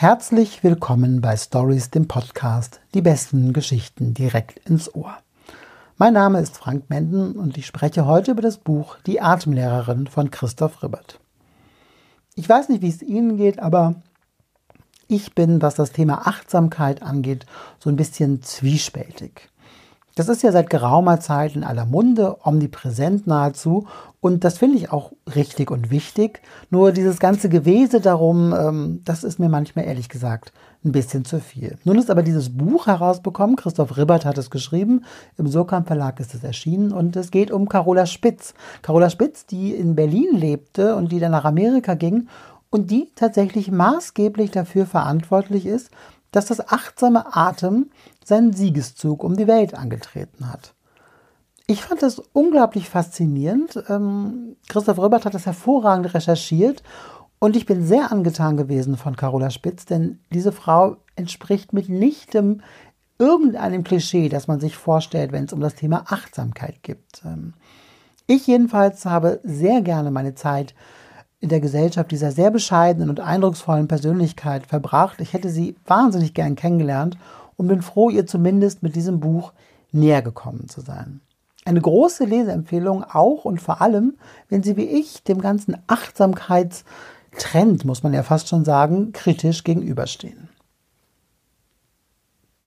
Herzlich willkommen bei Stories, dem Podcast, die besten Geschichten direkt ins Ohr. Mein Name ist Frank Menden und ich spreche heute über das Buch Die Atemlehrerin von Christoph Ribbert. Ich weiß nicht, wie es Ihnen geht, aber ich bin, was das Thema Achtsamkeit angeht, so ein bisschen zwiespältig. Das ist ja seit geraumer Zeit in aller Munde, omnipräsent nahezu. Und das finde ich auch richtig und wichtig. Nur dieses ganze Gewese darum, ähm, das ist mir manchmal ehrlich gesagt ein bisschen zu viel. Nun ist aber dieses Buch herausbekommen. Christoph Ribbert hat es geschrieben. Im Surkamp Verlag ist es erschienen. Und es geht um Carola Spitz. Carola Spitz, die in Berlin lebte und die dann nach Amerika ging und die tatsächlich maßgeblich dafür verantwortlich ist, dass das achtsame Atem seinen Siegeszug um die Welt angetreten hat. Ich fand das unglaublich faszinierend. Ähm, Christoph Röbert hat das hervorragend recherchiert und ich bin sehr angetan gewesen von Carola Spitz, denn diese Frau entspricht mitnichtem irgendeinem Klischee, das man sich vorstellt, wenn es um das Thema Achtsamkeit geht. Ähm, ich jedenfalls habe sehr gerne meine Zeit in der Gesellschaft dieser sehr bescheidenen und eindrucksvollen Persönlichkeit verbracht. Ich hätte sie wahnsinnig gern kennengelernt und bin froh, ihr zumindest mit diesem Buch näher gekommen zu sein. Eine große Leseempfehlung auch und vor allem, wenn Sie wie ich dem ganzen Achtsamkeitstrend, muss man ja fast schon sagen, kritisch gegenüberstehen.